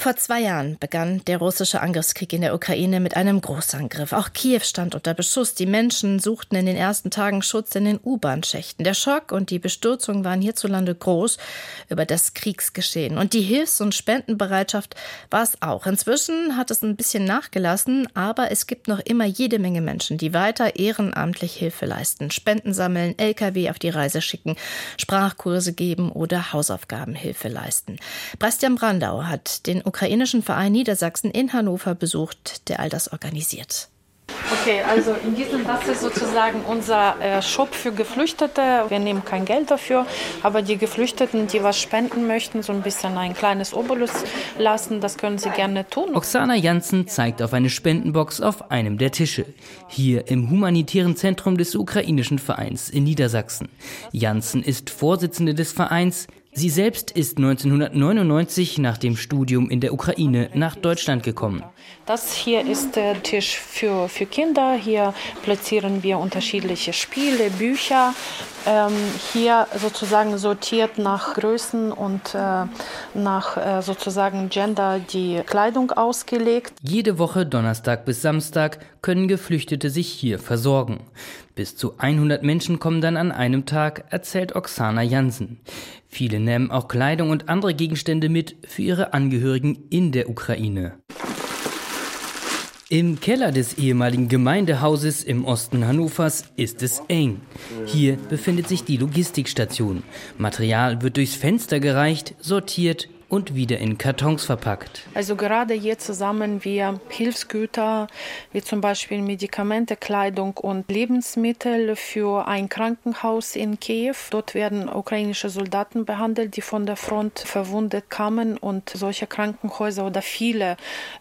vor zwei Jahren begann der russische Angriffskrieg in der Ukraine mit einem Großangriff. Auch Kiew stand unter Beschuss. Die Menschen suchten in den ersten Tagen Schutz in den U-Bahn-Schächten. Der Schock und die Bestürzung waren hierzulande groß über das Kriegsgeschehen. Und die Hilfs- und Spendenbereitschaft war es auch. Inzwischen hat es ein bisschen nachgelassen, aber es gibt noch immer jede Menge Menschen, die weiter ehrenamtlich Hilfe leisten, Spenden sammeln, Lkw auf die Reise schicken, Sprachkurse geben oder Hausaufgabenhilfe leisten. Bastian Brandau hat den ukrainischen Verein Niedersachsen in Hannover besucht, der all das organisiert. Okay, also in diesem, das ist sozusagen unser äh, Shop für Geflüchtete. Wir nehmen kein Geld dafür, aber die Geflüchteten, die was spenden möchten, so ein bisschen ein kleines Obolus lassen, das können sie gerne tun. Oksana Janssen zeigt auf eine Spendenbox auf einem der Tische. Hier im humanitären Zentrum des ukrainischen Vereins in Niedersachsen. Janssen ist Vorsitzende des Vereins. Sie selbst ist 1999 nach dem Studium in der Ukraine nach Deutschland gekommen. Das hier ist der Tisch für, für Kinder. Hier platzieren wir unterschiedliche Spiele, Bücher. Ähm, hier sozusagen sortiert nach Größen und äh, nach äh, sozusagen Gender die Kleidung ausgelegt. Jede Woche Donnerstag bis Samstag können Geflüchtete sich hier versorgen. Bis zu 100 Menschen kommen dann an einem Tag, erzählt Oksana Jansen. Viele nehmen auch Kleidung und andere Gegenstände mit für ihre Angehörigen in der Ukraine. Im Keller des ehemaligen Gemeindehauses im Osten Hannovers ist es eng. Hier befindet sich die Logistikstation. Material wird durchs Fenster gereicht, sortiert und wieder in Kartons verpackt. Also gerade hier zusammen wir Hilfsgüter, wie zum Beispiel Medikamente, Kleidung und Lebensmittel für ein Krankenhaus in Kiew. Dort werden ukrainische Soldaten behandelt, die von der Front verwundet kamen und solche Krankenhäuser oder viele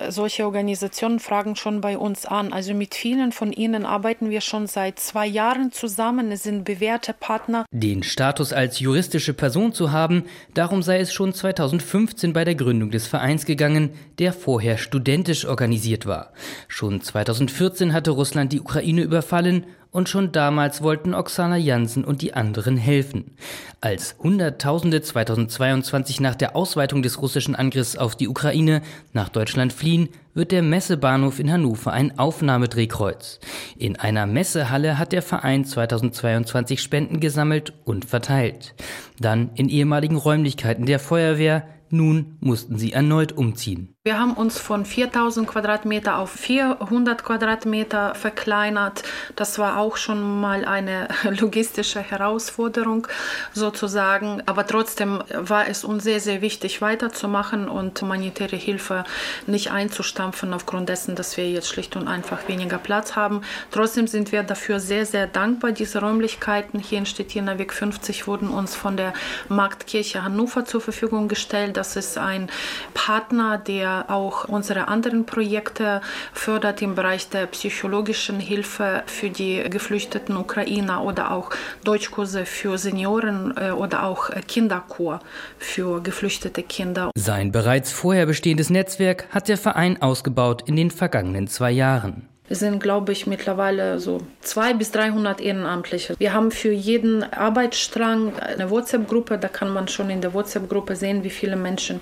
solche Organisationen fragen schon bei uns an. Also mit vielen von ihnen arbeiten wir schon seit zwei Jahren zusammen. Es sind bewährte Partner. Den Status als juristische Person zu haben, darum sei es schon 2005 2015 bei der Gründung des Vereins gegangen, der vorher studentisch organisiert war. Schon 2014 hatte Russland die Ukraine überfallen und schon damals wollten Oksana Jansen und die anderen helfen. Als Hunderttausende 2022 nach der Ausweitung des russischen Angriffs auf die Ukraine nach Deutschland fliehen, wird der Messebahnhof in Hannover ein Aufnahmedrehkreuz. In einer Messehalle hat der Verein 2022 Spenden gesammelt und verteilt. Dann in ehemaligen Räumlichkeiten der Feuerwehr, nun mussten sie erneut umziehen. Wir haben uns von 4000 Quadratmeter auf 400 Quadratmeter verkleinert. Das war auch schon mal eine logistische Herausforderung sozusagen. Aber trotzdem war es uns sehr, sehr wichtig weiterzumachen und humanitäre Hilfe nicht einzustampfen aufgrund dessen, dass wir jetzt schlicht und einfach weniger Platz haben. Trotzdem sind wir dafür sehr, sehr dankbar. Diese Räumlichkeiten hier in Stettiner Weg 50 wurden uns von der Marktkirche Hannover zur Verfügung gestellt. Das ist ein Partner, der auch unsere anderen Projekte fördert im Bereich der psychologischen Hilfe für die geflüchteten Ukrainer oder auch Deutschkurse für Senioren äh, oder auch Kinderkur für geflüchtete Kinder. Sein bereits vorher bestehendes Netzwerk hat der Verein ausgebaut in den vergangenen zwei Jahren. Es sind, glaube ich, mittlerweile so 200 bis 300 Ehrenamtliche. Wir haben für jeden Arbeitsstrang eine WhatsApp-Gruppe. Da kann man schon in der WhatsApp-Gruppe sehen, wie viele Menschen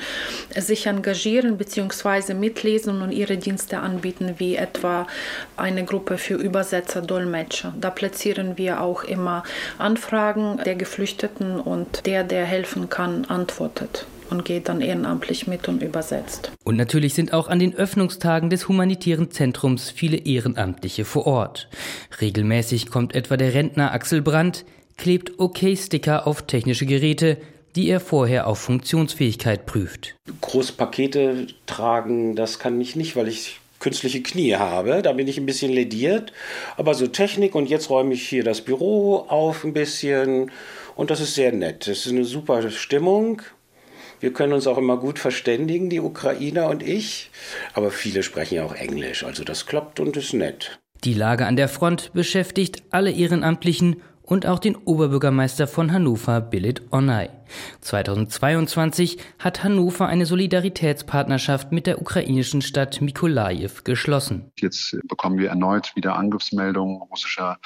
sich engagieren bzw. mitlesen und ihre Dienste anbieten, wie etwa eine Gruppe für Übersetzer, Dolmetscher. Da platzieren wir auch immer Anfragen der Geflüchteten und der, der helfen kann, antwortet und geht dann ehrenamtlich mit und übersetzt. Und natürlich sind auch an den Öffnungstagen des humanitären Zentrums viele Ehrenamtliche vor Ort. Regelmäßig kommt etwa der Rentner Axel Brandt, klebt OK-Sticker auf technische Geräte, die er vorher auf Funktionsfähigkeit prüft. Großpakete tragen, das kann ich nicht, weil ich künstliche Knie habe. Da bin ich ein bisschen lediert. Aber so Technik und jetzt räume ich hier das Büro auf ein bisschen und das ist sehr nett. Das ist eine super Stimmung. Wir können uns auch immer gut verständigen, die Ukrainer und ich. Aber viele sprechen ja auch Englisch, also das klappt und ist nett. Die Lage an der Front beschäftigt alle Ehrenamtlichen und auch den Oberbürgermeister von Hannover, Billit Onay. 2022 hat Hannover eine Solidaritätspartnerschaft mit der ukrainischen Stadt Mikolajew geschlossen. Jetzt bekommen wir erneut wieder Angriffsmeldungen russischer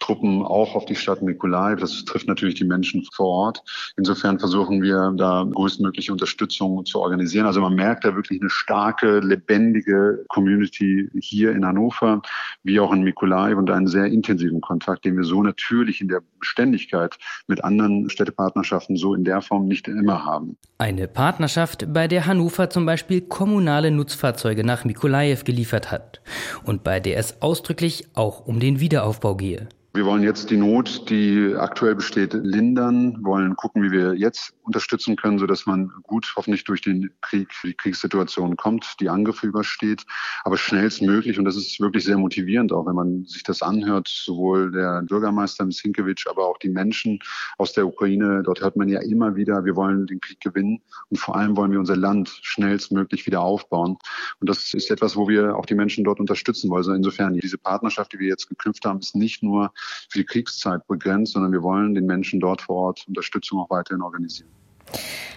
Truppen auch auf die Stadt Mikolajew. Das trifft natürlich die Menschen vor Ort. Insofern versuchen wir da größtmögliche Unterstützung zu organisieren. Also man merkt da wirklich eine starke, lebendige Community hier in Hannover, wie auch in Mikolajew und einen sehr intensiven Kontakt, den wir so natürlich in der Beständigkeit mit anderen Städtepartnerschaften so in der Form nicht immer haben. Eine Partnerschaft, bei der Hannover zum Beispiel kommunale Nutzfahrzeuge nach Mikolajew geliefert hat und bei der es ausdrücklich auch um den Wiederaufbau gehe. Wir wollen jetzt die Not, die aktuell besteht, lindern, wollen gucken, wie wir jetzt unterstützen können, sodass man gut hoffentlich durch den Krieg, die Kriegssituation kommt, die Angriffe übersteht, aber schnellstmöglich. Und das ist wirklich sehr motivierend, auch wenn man sich das anhört, sowohl der Bürgermeister Sinkewitsch, aber auch die Menschen aus der Ukraine. Dort hört man ja immer wieder, wir wollen den Krieg gewinnen und vor allem wollen wir unser Land schnellstmöglich wieder aufbauen. Und das ist etwas, wo wir auch die Menschen dort unterstützen wollen. Also insofern, diese Partnerschaft, die wir jetzt geknüpft haben, ist nicht nur für die Kriegszeit begrenzt, sondern wir wollen den Menschen dort vor Ort Unterstützung auch weiterhin organisieren.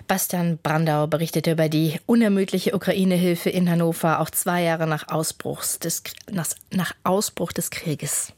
Bastian Brandau berichtete über die unermüdliche Ukraine-Hilfe in Hannover, auch zwei Jahre nach, Ausbruchs des, nach, Ausbruch des Krieges.